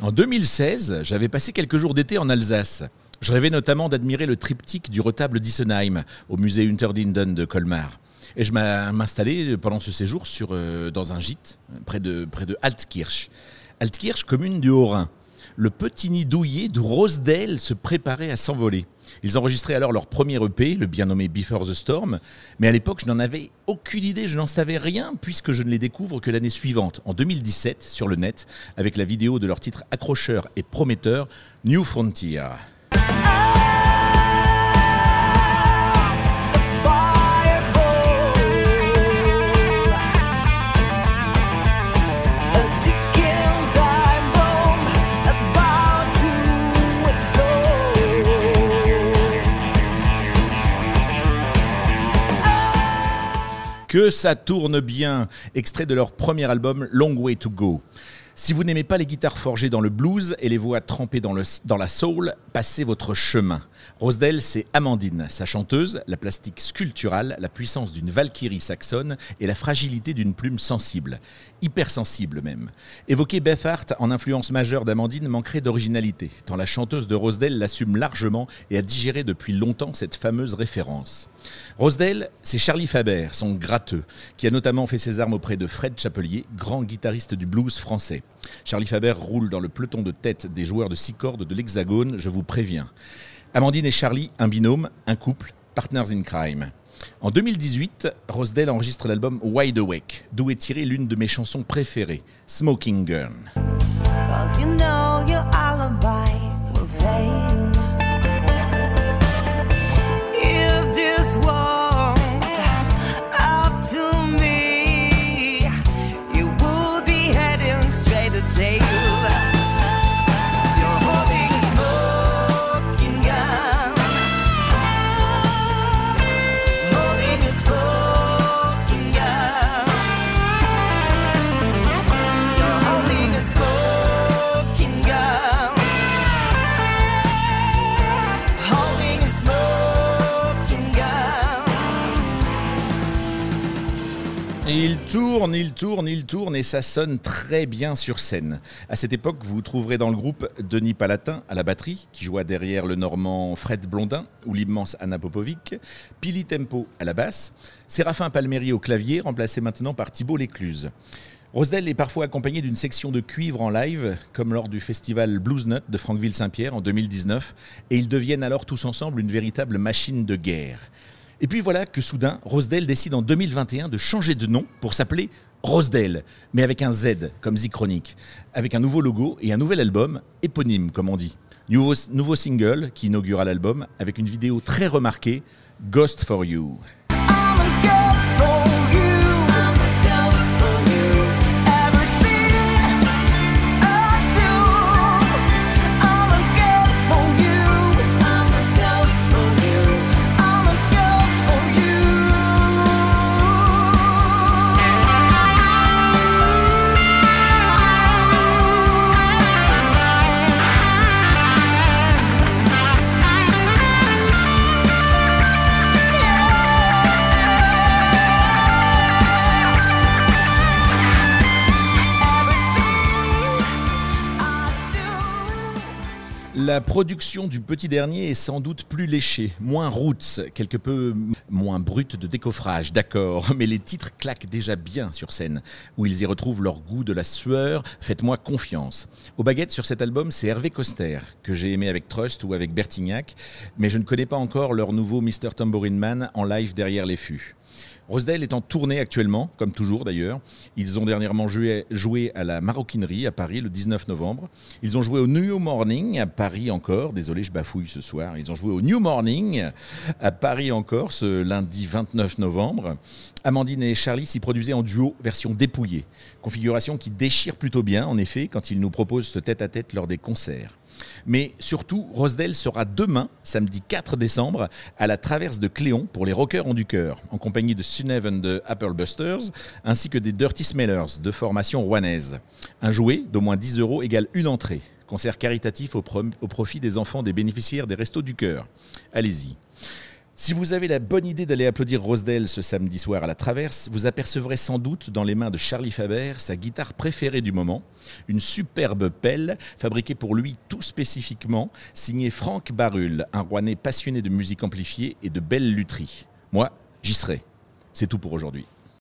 En 2016, j'avais passé quelques jours d'été en Alsace. Je rêvais notamment d'admirer le triptyque du retable d'Issenheim au musée Unterdinden de Colmar. Et je m'installais pendant ce séjour euh, dans un gîte près de, près de Altkirch. Altkirch, commune du Haut-Rhin. Le petit nid douillet de Rosedale se préparait à s'envoler. Ils enregistraient alors leur premier EP, le bien nommé Before the Storm, mais à l'époque je n'en avais aucune idée, je n'en savais rien puisque je ne les découvre que l'année suivante, en 2017, sur le net, avec la vidéo de leur titre accrocheur et prometteur, New Frontier. Que ça tourne bien, extrait de leur premier album Long Way to Go. Si vous n'aimez pas les guitares forgées dans le blues et les voix trempées dans, la soul, passez votre chemin. Rosedale, c'est Amandine, sa chanteuse, la plastique sculpturale, la puissance d'une valkyrie saxonne et la fragilité d'une plume sensible. Hypersensible même. Évoquer Beth Hart en influence majeure d'Amandine manquerait d'originalité, tant la chanteuse de Rosedale l'assume largement et a digéré depuis longtemps cette fameuse référence. Rosedale, c'est Charlie Faber, son gratteux, qui a notamment fait ses armes auprès de Fred Chapelier, grand guitariste du blues français. Charlie Faber roule dans le peloton de tête des joueurs de six cordes de l'Hexagone, je vous préviens. Amandine et Charlie, un binôme, un couple, partners in crime. En 2018, Rosedale enregistre l'album Wide Awake, d'où est tirée l'une de mes chansons préférées, Smoking Gun. Il tourne, il tourne, il tourne et ça sonne très bien sur scène. À cette époque, vous trouverez dans le groupe Denis Palatin à la batterie, qui joua derrière le normand Fred Blondin ou l'immense Anna Popovic, Pili Tempo à la basse, Séraphin Palmieri au clavier, remplacé maintenant par Thibault Lécluse. Rosedale est parfois accompagné d'une section de cuivre en live, comme lors du festival Blues Nut de Franqueville-Saint-Pierre en 2019, et ils deviennent alors tous ensemble une véritable machine de guerre. Et puis voilà que soudain, Rosedale décide en 2021 de changer de nom pour s'appeler Rosedale, mais avec un Z comme Z-Chronique, avec un nouveau logo et un nouvel album, éponyme comme on dit. Nouveau, nouveau single qui inaugura l'album avec une vidéo très remarquée, Ghost for You. La production du petit dernier est sans doute plus léchée, moins roots, quelque peu moins brute de décoffrage, d'accord, mais les titres claquent déjà bien sur scène, où ils y retrouvent leur goût de la sueur, faites-moi confiance. Au baguette sur cet album, c'est Hervé Coster, que j'ai aimé avec Trust ou avec Bertignac, mais je ne connais pas encore leur nouveau Mr. Tambourine Man en live derrière les fûts. Rosedale est en tournée actuellement, comme toujours d'ailleurs. Ils ont dernièrement joué, à la Maroquinerie à Paris le 19 novembre. Ils ont joué au New Morning à Paris encore. Désolé, je bafouille ce soir. Ils ont joué au New Morning à Paris encore ce lundi 29 novembre. Amandine et Charlie s'y produisaient en duo, version dépouillée. Configuration qui déchire plutôt bien, en effet, quand ils nous proposent ce tête-à-tête lors des concerts. Mais surtout, Rosdale sera demain, samedi 4 décembre, à la traverse de Cléon pour les Rockers ont du cœur, en compagnie de Suneven de Applebusters, ainsi que des Dirty Smellers de formation rouennaise. Un jouet d'au moins 10 euros égale une entrée. Concert caritatif au profit des enfants des bénéficiaires des Restos du Cœur. Allez-y. Si vous avez la bonne idée d'aller applaudir Rosedale ce samedi soir à la Traverse, vous apercevrez sans doute dans les mains de Charlie Faber sa guitare préférée du moment, une superbe pelle fabriquée pour lui tout spécifiquement, signée Franck Barul, un Rouennais passionné de musique amplifiée et de belle lutherie. Moi, j'y serai. C'est tout pour aujourd'hui.